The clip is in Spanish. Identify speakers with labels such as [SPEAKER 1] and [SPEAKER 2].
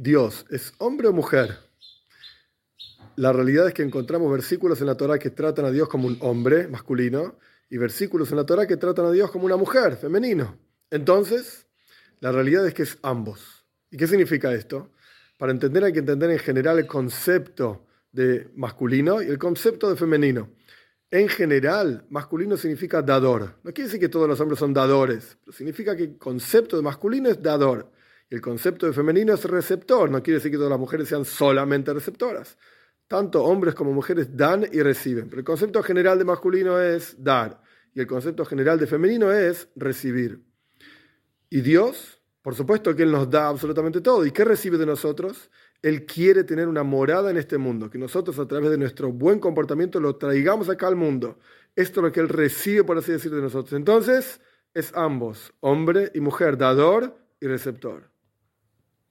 [SPEAKER 1] Dios es hombre o mujer. La realidad es que encontramos versículos en la Torah que tratan a Dios como un hombre masculino y versículos en la Torah que tratan a Dios como una mujer femenino. Entonces, la realidad es que es ambos. ¿Y qué significa esto? Para entender hay que entender en general el concepto de masculino y el concepto de femenino. En general, masculino significa dador. No quiere decir que todos los hombres son dadores, pero significa que el concepto de masculino es dador. El concepto de femenino es receptor. No quiere decir que todas las mujeres sean solamente receptoras. Tanto hombres como mujeres dan y reciben. Pero el concepto general de masculino es dar. Y el concepto general de femenino es recibir. Y Dios, por supuesto que Él nos da absolutamente todo. ¿Y qué recibe de nosotros? Él quiere tener una morada en este mundo, que nosotros a través de nuestro buen comportamiento lo traigamos acá al mundo. Esto es lo que Él recibe, por así decir, de nosotros. Entonces, es ambos, hombre y mujer, dador y receptor.